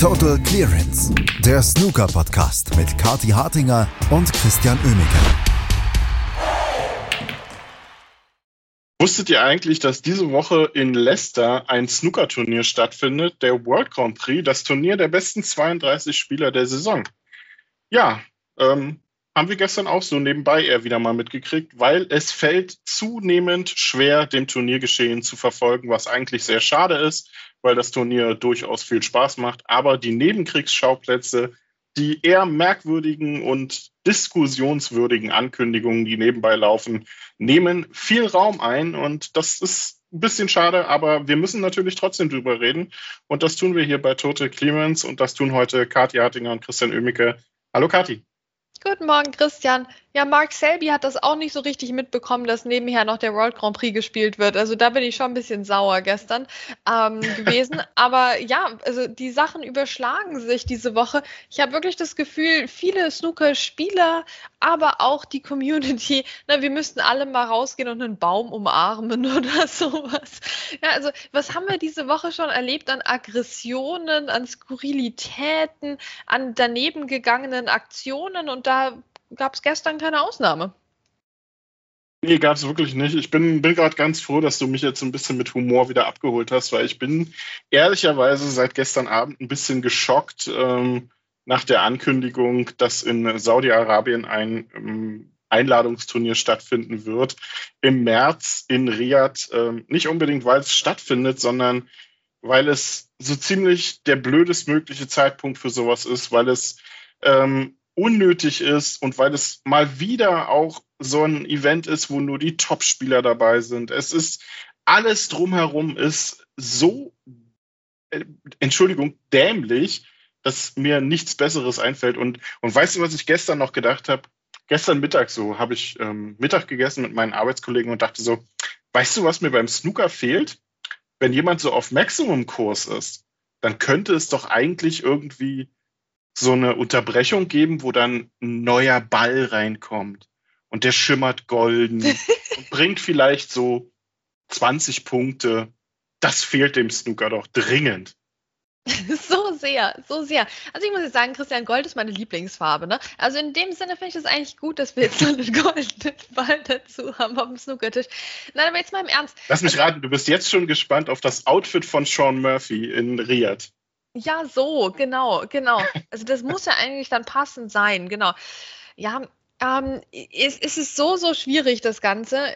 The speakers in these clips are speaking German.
Total Clearance, der Snooker-Podcast mit Kati Hartinger und Christian Oemeke. Wusstet ihr eigentlich, dass diese Woche in Leicester ein Snooker-Turnier stattfindet, der World Grand Prix, das Turnier der besten 32 Spieler der Saison? Ja, ähm, haben wir gestern auch so nebenbei eher wieder mal mitgekriegt, weil es fällt zunehmend schwer, dem Turniergeschehen zu verfolgen, was eigentlich sehr schade ist, weil das Turnier durchaus viel Spaß macht. Aber die Nebenkriegsschauplätze, die eher merkwürdigen und diskussionswürdigen Ankündigungen, die nebenbei laufen, nehmen viel Raum ein. Und das ist ein bisschen schade, aber wir müssen natürlich trotzdem drüber reden. Und das tun wir hier bei Tote Clemens und das tun heute Kathi Hartinger und Christian Oemicke. Hallo Kathi. Guten Morgen, Christian. Ja, Mark Selby hat das auch nicht so richtig mitbekommen, dass nebenher noch der World Grand Prix gespielt wird. Also da bin ich schon ein bisschen sauer gestern ähm, gewesen. Aber ja, also die Sachen überschlagen sich diese Woche. Ich habe wirklich das Gefühl, viele Snooker-Spieler, aber auch die Community, na, wir müssten alle mal rausgehen und einen Baum umarmen oder sowas. Ja, also was haben wir diese Woche schon erlebt an Aggressionen, an Skurrilitäten, an daneben gegangenen Aktionen und da gab es gestern keine Ausnahme. Nee, gab es wirklich nicht. Ich bin, bin gerade ganz froh, dass du mich jetzt ein bisschen mit Humor wieder abgeholt hast, weil ich bin ehrlicherweise seit gestern Abend ein bisschen geschockt ähm, nach der Ankündigung, dass in Saudi-Arabien ein ähm, Einladungsturnier stattfinden wird im März in Riyadh. Ähm, nicht unbedingt, weil es stattfindet, sondern weil es so ziemlich der blödestmögliche Zeitpunkt für sowas ist, weil es ähm, unnötig ist und weil es mal wieder auch so ein Event ist, wo nur die Top-Spieler dabei sind. Es ist alles drumherum ist so, äh, Entschuldigung, dämlich, dass mir nichts Besseres einfällt. Und, und weißt du, was ich gestern noch gedacht habe? Gestern Mittag so habe ich ähm, Mittag gegessen mit meinen Arbeitskollegen und dachte so, weißt du, was mir beim Snooker fehlt? Wenn jemand so auf Maximum-Kurs ist, dann könnte es doch eigentlich irgendwie so eine Unterbrechung geben, wo dann ein neuer Ball reinkommt und der schimmert golden und bringt vielleicht so 20 Punkte. Das fehlt dem Snooker doch dringend. So sehr, so sehr. Also ich muss jetzt sagen, Christian, Gold ist meine Lieblingsfarbe. Ne? Also in dem Sinne finde ich es eigentlich gut, dass wir jetzt so einen goldenen Ball dazu haben auf dem Snookertisch. Nein, aber jetzt mal im Ernst. Lass mich raten, du bist jetzt schon gespannt auf das Outfit von Sean Murphy in Riyadh. Ja, so, genau, genau. Also das muss ja eigentlich dann passend sein, genau. Ja, ähm, es, es ist so, so schwierig, das Ganze.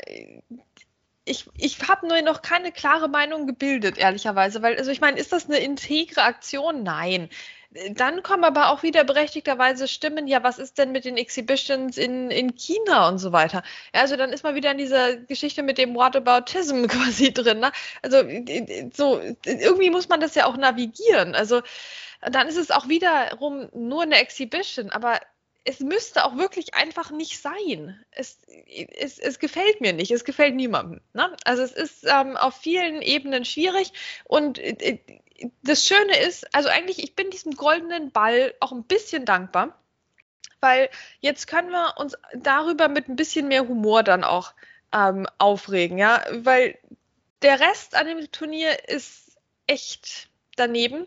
Ich, ich habe nur noch keine klare Meinung gebildet, ehrlicherweise, weil, also ich meine, ist das eine integre Aktion? Nein. Dann kommen aber auch wieder berechtigterweise Stimmen, ja, was ist denn mit den Exhibitions in, in China und so weiter? Ja, also dann ist man wieder in dieser Geschichte mit dem Whataboutism quasi drin. Ne? Also so, irgendwie muss man das ja auch navigieren. Also dann ist es auch wiederum nur eine Exhibition, aber es müsste auch wirklich einfach nicht sein. Es, es, es gefällt mir nicht, es gefällt niemandem. Ne? Also es ist ähm, auf vielen Ebenen schwierig und äh, das Schöne ist, also eigentlich, ich bin diesem goldenen Ball auch ein bisschen dankbar, weil jetzt können wir uns darüber mit ein bisschen mehr Humor dann auch ähm, aufregen, ja, weil der Rest an dem Turnier ist echt daneben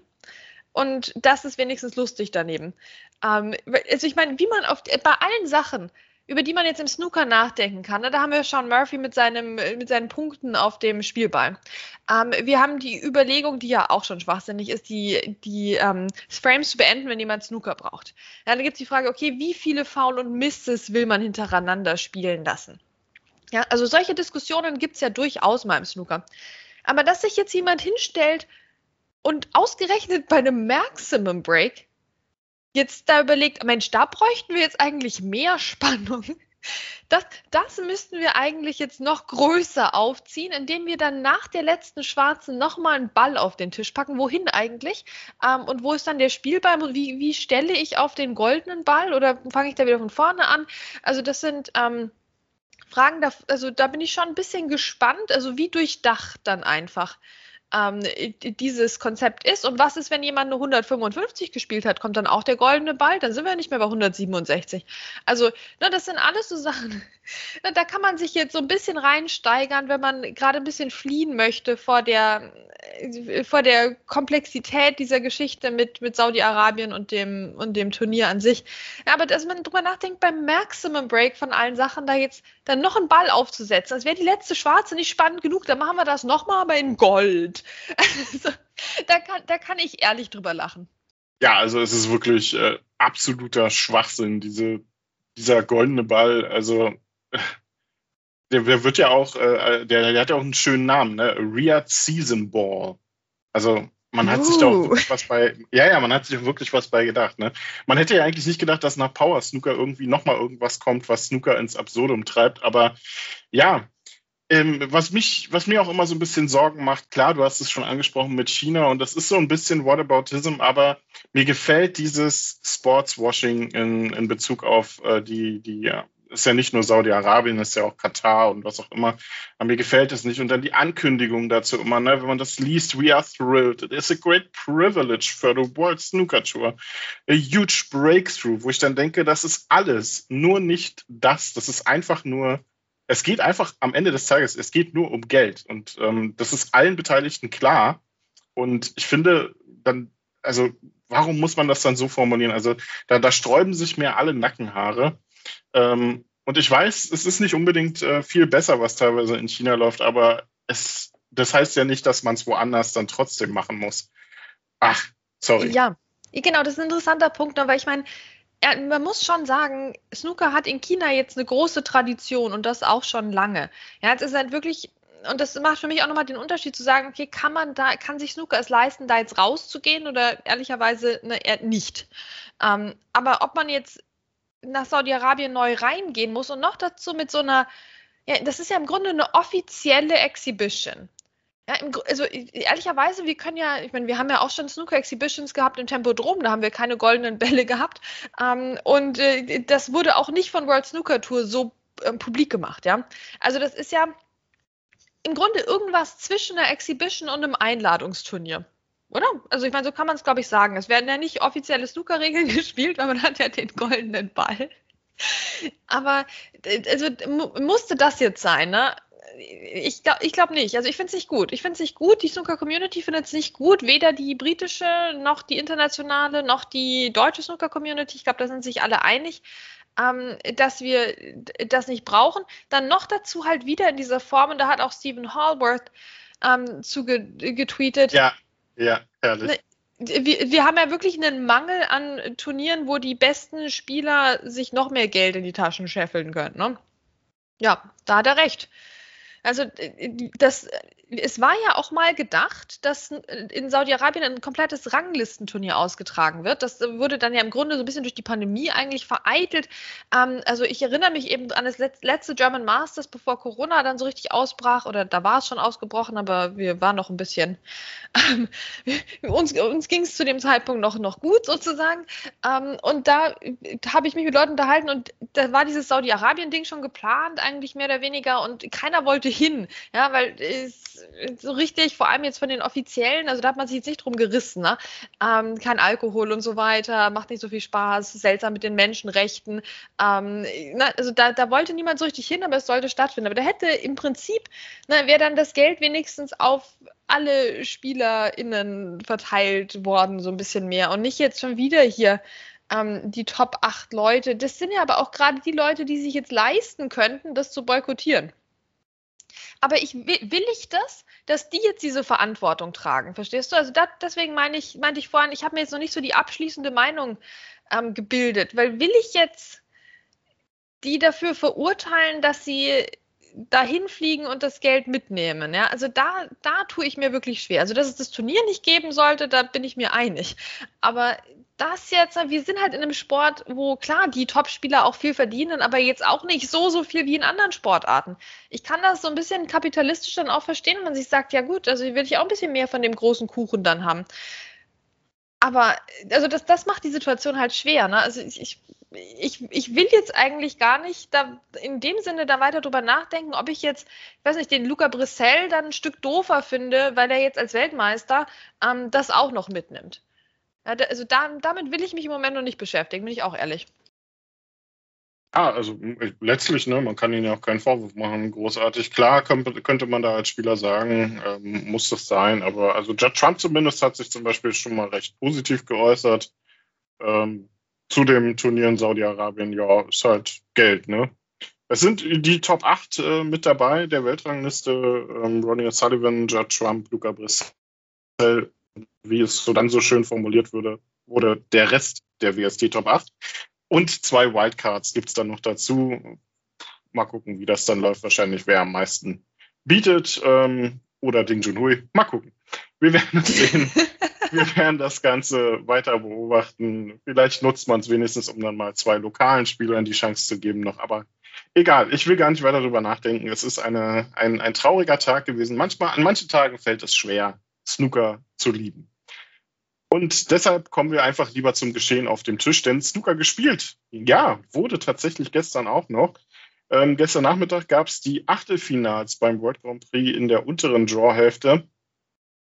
und das ist wenigstens lustig daneben. Ähm, also ich meine, wie man auf, bei allen Sachen, über die man jetzt im Snooker nachdenken kann. Ne? Da haben wir Sean Murphy mit, seinem, mit seinen Punkten auf dem Spielball. Ähm, wir haben die Überlegung, die ja auch schon schwachsinnig ist, die, die ähm, Frames zu beenden, wenn jemand Snooker braucht. Ja, dann gibt es die Frage, okay, wie viele Foul und Misses will man hintereinander spielen lassen? Ja, also solche Diskussionen gibt es ja durchaus mal im Snooker. Aber dass sich jetzt jemand hinstellt und ausgerechnet bei einem Maximum Break jetzt da überlegt, Mensch, da bräuchten wir jetzt eigentlich mehr Spannung. Das, das müssten wir eigentlich jetzt noch größer aufziehen, indem wir dann nach der letzten Schwarzen nochmal einen Ball auf den Tisch packen. Wohin eigentlich? Ähm, und wo ist dann der Spielball? Wie, wie stelle ich auf den goldenen Ball oder fange ich da wieder von vorne an? Also das sind ähm, Fragen, da, also da bin ich schon ein bisschen gespannt, also wie durchdacht dann einfach ähm, dieses Konzept ist. Und was ist, wenn jemand nur 155 gespielt hat? Kommt dann auch der goldene Ball? Dann sind wir nicht mehr bei 167. Also, ne, das sind alles so Sachen. Da kann man sich jetzt so ein bisschen reinsteigern, wenn man gerade ein bisschen fliehen möchte vor der, äh, vor der Komplexität dieser Geschichte mit, mit Saudi-Arabien und dem, und dem Turnier an sich. Aber dass man drüber nachdenkt, beim Maximum Break von allen Sachen, da jetzt dann noch einen Ball aufzusetzen, als wäre die letzte Schwarze nicht spannend genug, dann machen wir das nochmal, aber in Gold. Also, da, kann, da kann ich ehrlich drüber lachen. Ja, also es ist wirklich äh, absoluter Schwachsinn, diese, dieser goldene Ball. Also der, der wird ja auch, äh, der, der hat ja auch einen schönen Namen, ne? Riyadh Season Ball. Also man hat uh. sich da auch wirklich was bei, ja, ja, man hat sich wirklich was bei gedacht. Ne? Man hätte ja eigentlich nicht gedacht, dass nach Power Snooker irgendwie nochmal irgendwas kommt, was Snooker ins Absurdum treibt. Aber ja, ähm, was mich, was mir auch immer so ein bisschen Sorgen macht, klar, du hast es schon angesprochen mit China und das ist so ein bisschen Whataboutism, aber mir gefällt dieses Sportswashing in, in Bezug auf äh, die, die, ja, ist ja nicht nur Saudi-Arabien, ist ja auch Katar und was auch immer. Aber mir gefällt es nicht. Und dann die Ankündigung dazu immer, ne, wenn man das liest, we are thrilled. It is a great privilege for the World Snooker Tour. A huge breakthrough, wo ich dann denke, das ist alles, nur nicht das. Das ist einfach nur es geht einfach am Ende des Tages, es geht nur um Geld. Und ähm, das ist allen Beteiligten klar. Und ich finde, dann, also, warum muss man das dann so formulieren? Also, da, da sträuben sich mir alle Nackenhaare. Ähm, und ich weiß, es ist nicht unbedingt äh, viel besser, was teilweise in China läuft, aber es, das heißt ja nicht, dass man es woanders dann trotzdem machen muss. Ach, sorry. Ja, genau, das ist ein interessanter Punkt, aber ich meine, man muss schon sagen, Snooker hat in China jetzt eine große Tradition und das auch schon lange. Ja, es ist halt wirklich, und das macht für mich auch nochmal den Unterschied zu sagen, okay, kann man da, kann sich Snooker es leisten, da jetzt rauszugehen oder ehrlicherweise ne, nicht. Ähm, aber ob man jetzt nach Saudi-Arabien neu reingehen muss und noch dazu mit so einer, ja, das ist ja im Grunde eine offizielle Exhibition. Ja, im, also ehrlicherweise, wir können ja, ich meine, wir haben ja auch schon Snooker-Exhibitions gehabt im Tempodrom, da haben wir keine goldenen Bälle gehabt. Ähm, und äh, das wurde auch nicht von World Snooker Tour so ähm, publik gemacht, ja. Also das ist ja im Grunde irgendwas zwischen einer Exhibition und einem Einladungsturnier. Oder? Also ich meine, so kann man es, glaube ich, sagen. Es werden ja nicht offizielle Snooker-Regeln gespielt, weil man hat ja den goldenen Ball. Aber äh, also musste das jetzt sein, ne? ich glaube ich glaub nicht. Also ich finde es nicht gut. Ich finde es nicht gut. Die Snooker-Community findet es nicht gut. Weder die britische, noch die internationale, noch die deutsche Snooker-Community. Ich glaube, da sind sich alle einig, ähm, dass wir das nicht brauchen. Dann noch dazu halt wieder in dieser Form, und da hat auch Stephen Hallworth ähm, zu getweetet. Ja, ja, herrlich. Ne, wir, wir, haben ja wirklich einen Mangel an Turnieren, wo die besten Spieler sich noch mehr Geld in die Taschen scheffeln können. Ne? Ja, da hat er recht. Also äh, das, es war ja auch mal gedacht, dass in Saudi-Arabien ein komplettes Ranglistenturnier ausgetragen wird. Das wurde dann ja im Grunde so ein bisschen durch die Pandemie eigentlich vereitelt. Ähm, also ich erinnere mich eben an das letzte German Masters, bevor Corona dann so richtig ausbrach, oder da war es schon ausgebrochen, aber wir waren noch ein bisschen, ähm, uns, uns ging es zu dem Zeitpunkt noch, noch gut sozusagen. Ähm, und da habe ich mich mit Leuten unterhalten und da war dieses Saudi-Arabien-Ding schon geplant, eigentlich mehr oder weniger, und keiner wollte hin, ja, weil es so richtig, vor allem jetzt von den Offiziellen, also da hat man sich jetzt nicht drum gerissen, ne? Ähm, kein Alkohol und so weiter, macht nicht so viel Spaß, seltsam mit den Menschenrechten. Ähm, na, also da, da wollte niemand so richtig hin, aber es sollte stattfinden. Aber da hätte im Prinzip, ne, wäre dann das Geld wenigstens auf alle SpielerInnen verteilt worden, so ein bisschen mehr. Und nicht jetzt schon wieder hier ähm, die Top 8 Leute. Das sind ja aber auch gerade die Leute, die sich jetzt leisten könnten, das zu boykottieren. Aber ich will ich das, dass die jetzt diese Verantwortung tragen, verstehst du? Also dat, deswegen meine ich, meinte ich vorhin, ich habe mir jetzt noch nicht so die abschließende Meinung ähm, gebildet, weil will ich jetzt die dafür verurteilen, dass sie dahin fliegen und das Geld mitnehmen. Ja? Also da, da tue ich mir wirklich schwer. Also dass es das Turnier nicht geben sollte, da bin ich mir einig. Aber das jetzt, wir sind halt in einem Sport, wo klar die Topspieler auch viel verdienen, aber jetzt auch nicht so, so viel wie in anderen Sportarten. Ich kann das so ein bisschen kapitalistisch dann auch verstehen, wenn man sich sagt, ja gut, also will ich auch ein bisschen mehr von dem großen Kuchen dann haben. Aber also das, das macht die Situation halt schwer. Ne? Also ich, ich ich, will jetzt eigentlich gar nicht da in dem Sinne da weiter drüber nachdenken, ob ich jetzt, ich weiß nicht, den Luca Brissell dann ein Stück doofer finde, weil er jetzt als Weltmeister ähm, das auch noch mitnimmt. Also da, damit will ich mich im Moment noch nicht beschäftigen, bin ich auch ehrlich. Ah, also letztlich, ne, man kann ihnen ja auch keinen Vorwurf machen, großartig. Klar könnte man da als Spieler sagen, ähm, muss das sein, aber also Judd Trump zumindest hat sich zum Beispiel schon mal recht positiv geäußert. Ähm, zu dem Turnier in Saudi-Arabien, ja, ist halt Geld, ne? Es sind die Top 8 äh, mit dabei, der Weltrangliste, ähm, Ronnie O'Sullivan, Judd Trump, Luca Brissell, wie es so dann so schön formuliert wurde, wurde der Rest der WST Top 8. Und zwei Wildcards gibt es dann noch dazu. Mal gucken, wie das dann läuft. Wahrscheinlich wer am meisten bietet. Ähm, oder Ding Junhui. Mal gucken. Wir werden es sehen. Wir werden das Ganze weiter beobachten. Vielleicht nutzt man es wenigstens, um dann mal zwei lokalen Spielern die Chance zu geben noch. Aber egal, ich will gar nicht weiter darüber nachdenken. Es ist eine, ein, ein trauriger Tag gewesen. Manchmal, an manchen Tagen fällt es schwer, Snooker zu lieben. Und deshalb kommen wir einfach lieber zum Geschehen auf dem Tisch, denn Snooker gespielt. Ja, wurde tatsächlich gestern auch noch. Ähm, gestern Nachmittag gab es die Achtelfinals beim World Grand Prix in der unteren Drawhälfte.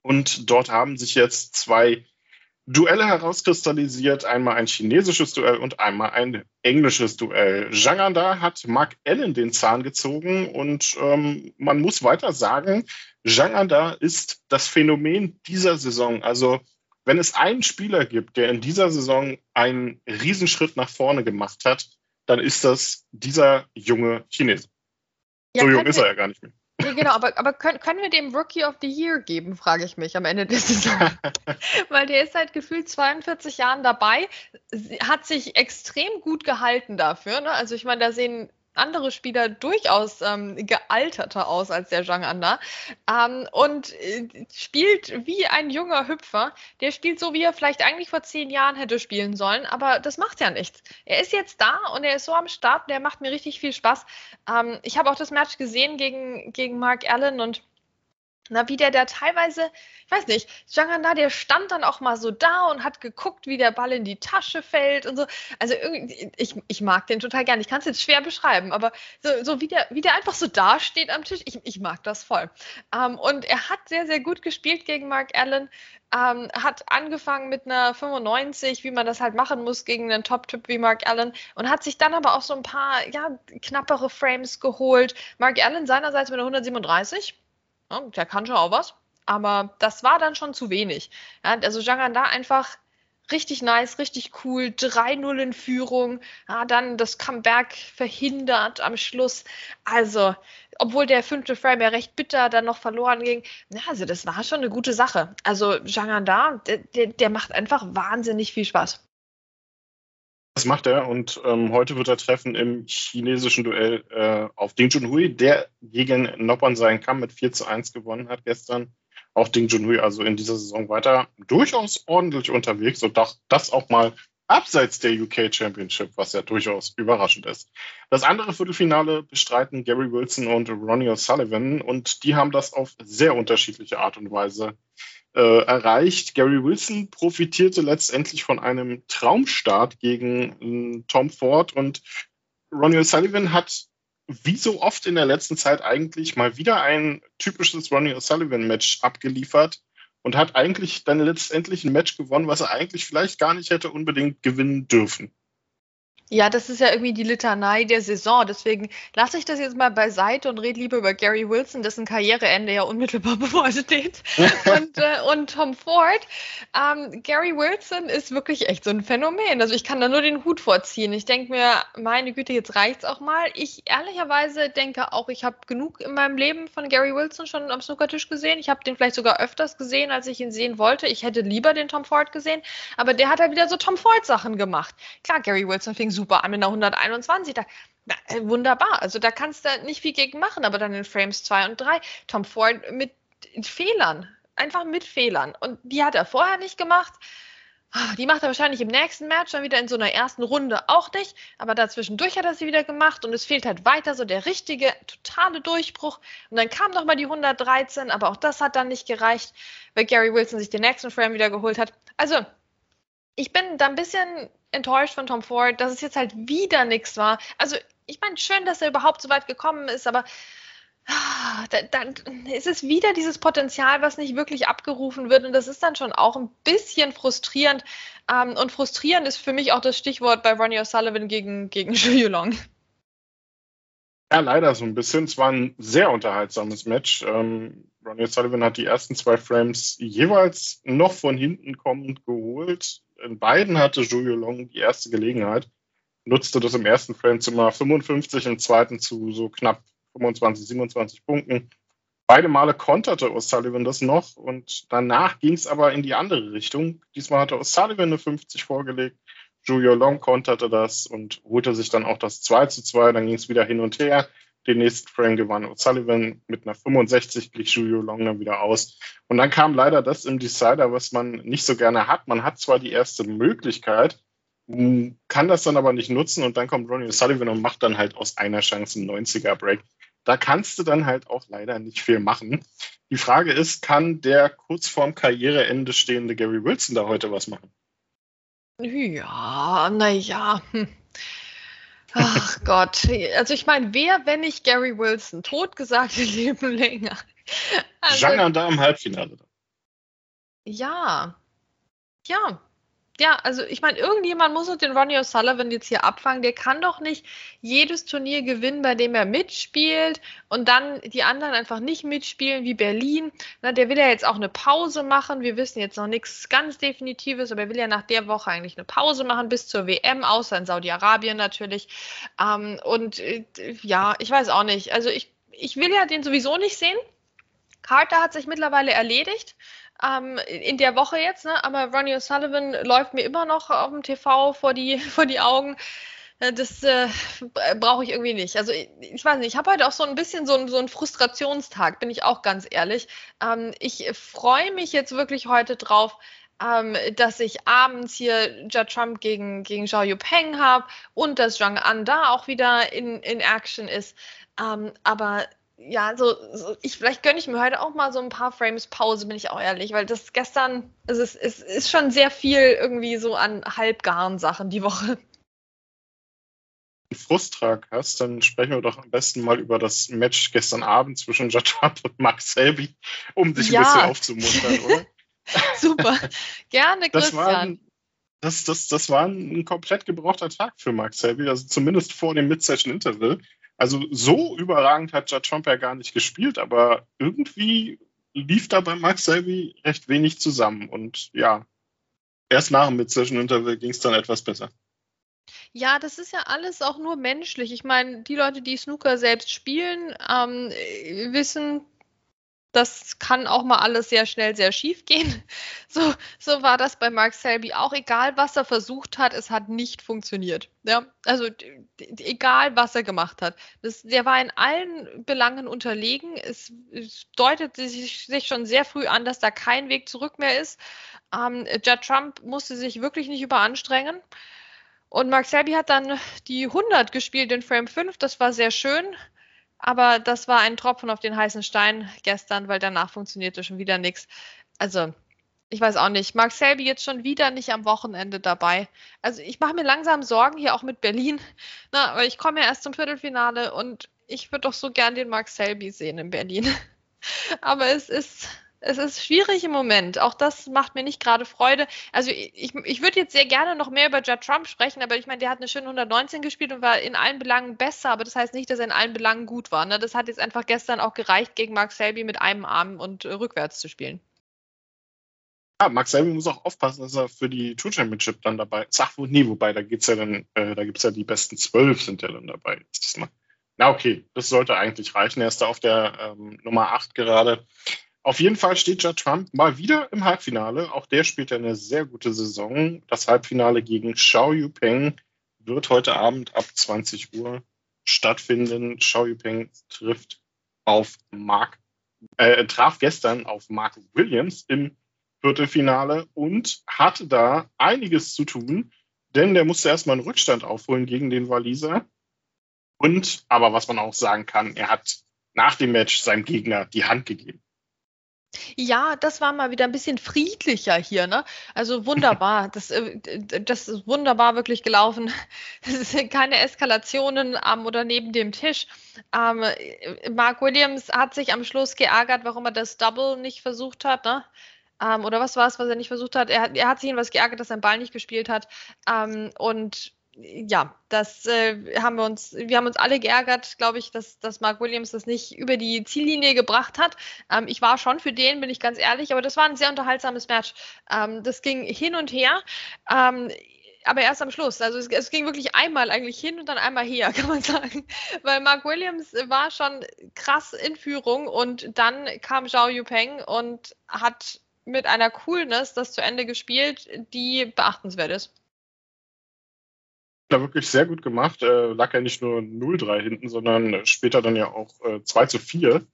Und dort haben sich jetzt zwei Duelle herauskristallisiert. Einmal ein chinesisches Duell und einmal ein englisches Duell. Zhang Anda hat Mark Allen den Zahn gezogen und ähm, man muss weiter sagen, Zhang Anda ist das Phänomen dieser Saison. Also wenn es einen Spieler gibt, der in dieser Saison einen Riesenschritt nach vorne gemacht hat, dann ist das dieser junge Chinese. Ja, so jung ist er ja gar nicht mehr. Genau, aber, aber können, können wir dem Rookie of the Year geben, frage ich mich am Ende der Saison. Weil der ist seit gefühlt 42 Jahren dabei, hat sich extrem gut gehalten dafür. Ne? Also ich meine, da sehen andere Spieler durchaus ähm, gealterter aus als der Zhang Anda ähm, und äh, spielt wie ein junger Hüpfer. Der spielt so, wie er vielleicht eigentlich vor zehn Jahren hätte spielen sollen, aber das macht ja nichts. Er ist jetzt da und er ist so am Start, der macht mir richtig viel Spaß. Ähm, ich habe auch das Match gesehen gegen, gegen Mark Allen und na, wie der da teilweise, ich weiß nicht, Janganda, der stand dann auch mal so da und hat geguckt, wie der Ball in die Tasche fällt und so. Also irgendwie, ich, ich mag den total gern. Ich kann es jetzt schwer beschreiben, aber so, so wie, der, wie der einfach so da steht am Tisch, ich, ich mag das voll. Ähm, und er hat sehr, sehr gut gespielt gegen Mark Allen. Ähm, hat angefangen mit einer 95, wie man das halt machen muss gegen einen Top-Typ wie Mark Allen und hat sich dann aber auch so ein paar ja, knappere Frames geholt. Mark Allen seinerseits mit einer 137 ja, der kann schon auch was, aber das war dann schon zu wenig. Ja, also Jangan da einfach richtig nice, richtig cool, 3-0 in Führung, ja, dann das Comeback verhindert am Schluss. Also, obwohl der fünfte Frame ja recht bitter dann noch verloren ging, ja, also das war schon eine gute Sache. Also Jangan da, der, der macht einfach wahnsinnig viel Spaß. Das macht er und ähm, heute wird er treffen im chinesischen Duell äh, auf Ding Junhui, der gegen Noppern seinen Kampf mit 4 zu 1 gewonnen hat gestern. Auch Ding Junhui also in dieser Saison weiter durchaus ordentlich unterwegs und das, das auch mal abseits der UK Championship, was ja durchaus überraschend ist. Das andere Viertelfinale bestreiten Gary Wilson und Ronnie O'Sullivan und die haben das auf sehr unterschiedliche Art und Weise erreicht. Gary Wilson profitierte letztendlich von einem Traumstart gegen äh, Tom Ford und Ronnie O'Sullivan hat wie so oft in der letzten Zeit eigentlich mal wieder ein typisches Ronnie O'Sullivan-Match abgeliefert und hat eigentlich dann letztendlich ein Match gewonnen, was er eigentlich vielleicht gar nicht hätte unbedingt gewinnen dürfen. Ja, das ist ja irgendwie die Litanei der Saison. Deswegen lasse ich das jetzt mal beiseite und rede lieber über Gary Wilson, dessen Karriereende ja unmittelbar bevor steht. und, äh, und Tom Ford. Ähm, Gary Wilson ist wirklich echt so ein Phänomen. Also ich kann da nur den Hut vorziehen. Ich denke mir, meine Güte, jetzt reicht's auch mal. Ich ehrlicherweise denke auch, ich habe genug in meinem Leben von Gary Wilson schon am Snookertisch gesehen. Ich habe den vielleicht sogar öfters gesehen, als ich ihn sehen wollte. Ich hätte lieber den Tom Ford gesehen, aber der hat halt wieder so Tom Ford Sachen gemacht. Klar, Gary Wilson fing super super an mit einer 121. Da, na, äh, wunderbar. Also da kannst du nicht viel gegen machen, aber dann in Frames 2 und 3. Tom Ford mit Fehlern. Einfach mit Fehlern. Und die hat er vorher nicht gemacht. Ah, die macht er wahrscheinlich im nächsten Match dann wieder in so einer ersten Runde auch nicht. Aber dazwischendurch hat er sie wieder gemacht und es fehlt halt weiter so der richtige, totale Durchbruch. Und dann kam nochmal die 113, aber auch das hat dann nicht gereicht, weil Gary Wilson sich den nächsten Frame wieder geholt hat. Also, ich bin da ein bisschen enttäuscht von Tom Ford, dass es jetzt halt wieder nichts war. Also, ich meine, schön, dass er überhaupt so weit gekommen ist, aber ah, dann ist es wieder dieses Potenzial, was nicht wirklich abgerufen wird. Und das ist dann schon auch ein bisschen frustrierend. Ähm, und frustrierend ist für mich auch das Stichwort bei Ronnie O'Sullivan gegen, gegen Yulong. Ja, leider so ein bisschen. Es war ein sehr unterhaltsames Match. Ähm, Ronnie Sullivan hat die ersten zwei Frames jeweils noch von hinten kommend geholt. In beiden hatte Julio Long die erste Gelegenheit, nutzte das im ersten Frame zu mal 55, im zweiten zu so knapp 25, 27 Punkten. Beide Male konterte O'Sullivan das noch und danach ging es aber in die andere Richtung. Diesmal hatte O'Sullivan eine 50 vorgelegt Julio Long konterte das und holte sich dann auch das 2 zu 2. Dann ging es wieder hin und her. Den nächsten Frame gewann O'Sullivan mit einer 65, glich Julio Long dann wieder aus. Und dann kam leider das im Decider, was man nicht so gerne hat. Man hat zwar die erste Möglichkeit, kann das dann aber nicht nutzen und dann kommt Ronnie O'Sullivan und macht dann halt aus einer Chance einen 90er-Break. Da kannst du dann halt auch leider nicht viel machen. Die Frage ist, kann der kurz vorm Karriereende stehende Gary Wilson da heute was machen? Ja, naja. Hm. Ach Gott. Also ich meine, wer, wenn nicht Gary Wilson? Totgesagte leben länger. Also, Jean da im Halbfinale. Ja. Ja, ja, also ich meine, irgendjemand muss den Ronnie O'Sullivan jetzt hier abfangen. Der kann doch nicht jedes Turnier gewinnen, bei dem er mitspielt und dann die anderen einfach nicht mitspielen, wie Berlin. Na, der will ja jetzt auch eine Pause machen. Wir wissen jetzt noch nichts ganz Definitives, aber er will ja nach der Woche eigentlich eine Pause machen bis zur WM, außer in Saudi-Arabien natürlich. Ähm, und äh, ja, ich weiß auch nicht. Also ich, ich will ja den sowieso nicht sehen. Carter hat sich mittlerweile erledigt ähm, in der Woche jetzt, ne? aber Ronnie O'Sullivan läuft mir immer noch auf dem TV vor die, vor die Augen. Äh, das äh, brauche ich irgendwie nicht. Also ich, ich weiß nicht, ich habe heute auch so ein bisschen so, so einen Frustrationstag, bin ich auch ganz ehrlich. Ähm, ich freue mich jetzt wirklich heute drauf, ähm, dass ich abends hier Ja Trump gegen, gegen Zhao Yupeng habe und dass Zhang An da auch wieder in, in Action ist. Ähm, aber ja, so, so, ich, vielleicht gönne ich mir heute auch mal so ein paar Frames Pause, bin ich auch ehrlich, weil das gestern, also es, es ist schon sehr viel irgendwie so an halbgaren Sachen die Woche. Frusttrag hast, dann sprechen wir doch am besten mal über das Match gestern Abend zwischen Jachat und Max Selby, um dich ja. ein bisschen aufzumuntern, oder? Super, gerne, das Christian. War das, das, das war ein komplett gebrauchter Tag für Max Selby, also zumindest vor dem Mid-Session-Interval. Also so überragend hat Judd Trump ja gar nicht gespielt, aber irgendwie lief da bei Max Selby recht wenig zusammen. Und ja, erst nach dem Mid-Session-Interval ging es dann etwas besser. Ja, das ist ja alles auch nur menschlich. Ich meine, die Leute, die Snooker selbst spielen, ähm, wissen, das kann auch mal alles sehr schnell sehr schief gehen. So, so war das bei Mark Selby auch. Egal, was er versucht hat, es hat nicht funktioniert. Ja, also egal, was er gemacht hat. Das, der war in allen Belangen unterlegen. Es, es deutet sich, sich, schon sehr früh an, dass da kein Weg zurück mehr ist. Ähm, Judd Trump musste sich wirklich nicht überanstrengen. Und Mark Selby hat dann die 100 gespielt in Frame 5. Das war sehr schön. Aber das war ein Tropfen auf den heißen Stein gestern, weil danach funktionierte schon wieder nichts. Also, ich weiß auch nicht. Mark Selby jetzt schon wieder nicht am Wochenende dabei. Also, ich mache mir langsam Sorgen hier auch mit Berlin. Na, aber ich komme ja erst zum Viertelfinale und ich würde doch so gern den Mark Selby sehen in Berlin. aber es ist es ist schwierig im Moment. Auch das macht mir nicht gerade Freude. Also ich, ich würde jetzt sehr gerne noch mehr über Judd Trump sprechen, aber ich meine, der hat eine schöne 119 gespielt und war in allen Belangen besser, aber das heißt nicht, dass er in allen Belangen gut war. Ne? Das hat jetzt einfach gestern auch gereicht, gegen Mark Selby mit einem Arm und äh, rückwärts zu spielen. Ja, Mark Selby muss auch aufpassen, dass er für die Tour Championship dann dabei ist. Ach, nee, wobei, da geht's ja dann, äh, da gibt's ja die besten zwölf sind ja dann dabei. Na okay, das sollte eigentlich reichen. Er ist da auf der ähm, Nummer 8 gerade. Auf jeden Fall steht Ja Trump mal wieder im Halbfinale. Auch der spielt eine sehr gute Saison. Das Halbfinale gegen Xiao Yupeng wird heute Abend ab 20 Uhr stattfinden. Xiao Yupeng trifft auf Mark, äh, traf gestern auf Mark Williams im Viertelfinale und hatte da einiges zu tun, denn der musste erstmal einen Rückstand aufholen gegen den Waliser. Und, aber was man auch sagen kann, er hat nach dem Match seinem Gegner die Hand gegeben. Ja, das war mal wieder ein bisschen friedlicher hier, ne? Also wunderbar. Das, äh, das ist wunderbar wirklich gelaufen. Es sind keine Eskalationen am oder neben dem Tisch. Ähm, Mark Williams hat sich am Schluss geärgert, warum er das Double nicht versucht hat, ne? Ähm, oder was war es, was er nicht versucht hat? Er, er hat sich jedenfalls geärgert, dass sein Ball nicht gespielt hat. Ähm, und ja, das äh, haben wir uns, wir haben uns alle geärgert, glaube ich, dass, dass Mark Williams das nicht über die Ziellinie gebracht hat. Ähm, ich war schon für den, bin ich ganz ehrlich, aber das war ein sehr unterhaltsames Match. Ähm, das ging hin und her. Ähm, aber erst am Schluss. Also es, es, ging wirklich einmal eigentlich hin und dann einmal her, kann man sagen. Weil Mark Williams war schon krass in Führung und dann kam Zhao Yupeng und hat mit einer Coolness das zu Ende gespielt, die beachtenswert ist da wirklich sehr gut gemacht. Äh, lag ja nicht nur 0-3 hinten, sondern später dann ja auch äh, 2 zu 4.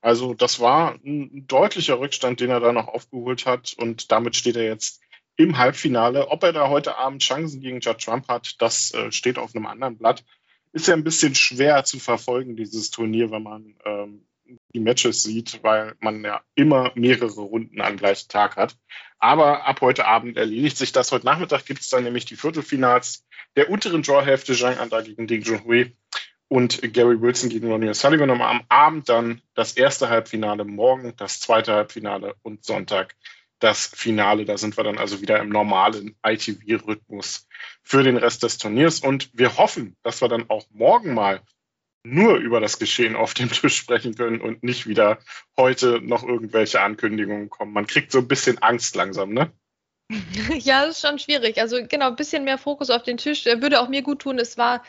Also das war ein deutlicher Rückstand, den er da noch aufgeholt hat und damit steht er jetzt im Halbfinale. Ob er da heute Abend Chancen gegen Judd Trump hat, das äh, steht auf einem anderen Blatt. Ist ja ein bisschen schwer zu verfolgen, dieses Turnier, wenn man ähm, die Matches sieht, weil man ja immer mehrere Runden am gleichen Tag hat. Aber ab heute Abend erledigt sich das. Heute Nachmittag gibt es dann nämlich die Viertelfinals der unteren Drawhälfte Zhang Anda gegen Ding Junhui und Gary Wilson gegen Ronnie Sullivan. Und am Abend dann das erste Halbfinale, morgen das zweite Halbfinale und Sonntag das Finale. Da sind wir dann also wieder im normalen ITV-Rhythmus für den Rest des Turniers. Und wir hoffen, dass wir dann auch morgen mal nur über das Geschehen auf dem Tisch sprechen können und nicht wieder heute noch irgendwelche Ankündigungen kommen. Man kriegt so ein bisschen Angst langsam, ne? Ja, das ist schon schwierig. Also genau, ein bisschen mehr Fokus auf den Tisch äh, würde auch mir gut tun. Es war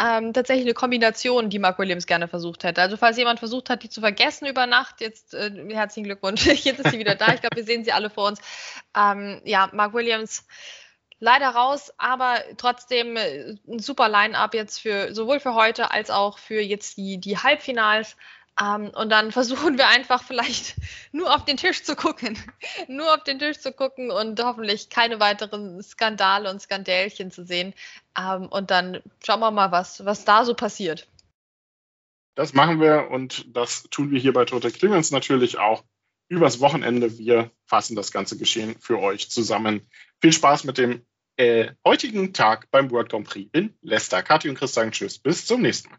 ähm, tatsächlich eine Kombination, die Mark Williams gerne versucht hätte. Also falls jemand versucht hat, die zu vergessen über Nacht, jetzt äh, herzlichen Glückwunsch. Jetzt ist sie wieder da. Ich glaube, wir sehen sie alle vor uns. Ähm, ja, Mark Williams leider raus, aber trotzdem äh, ein super Line-up jetzt für sowohl für heute als auch für jetzt die, die Halbfinals. Um, ähm, und dann versuchen wir einfach vielleicht nur auf den Tisch zu gucken. nur auf den Tisch zu gucken und hoffentlich keine weiteren Skandale und Skandälchen zu sehen. Um, ähm, und dann schauen wir mal, was, was da so passiert. Das machen wir und das tun wir hier bei Total Clemens natürlich auch übers Wochenende. Wir fassen das ganze Geschehen für euch zusammen. Viel Spaß mit dem äh, heutigen Tag beim World Grand Prix in Leicester. Kathi und Chris sagen Tschüss. Bis zum nächsten Mal.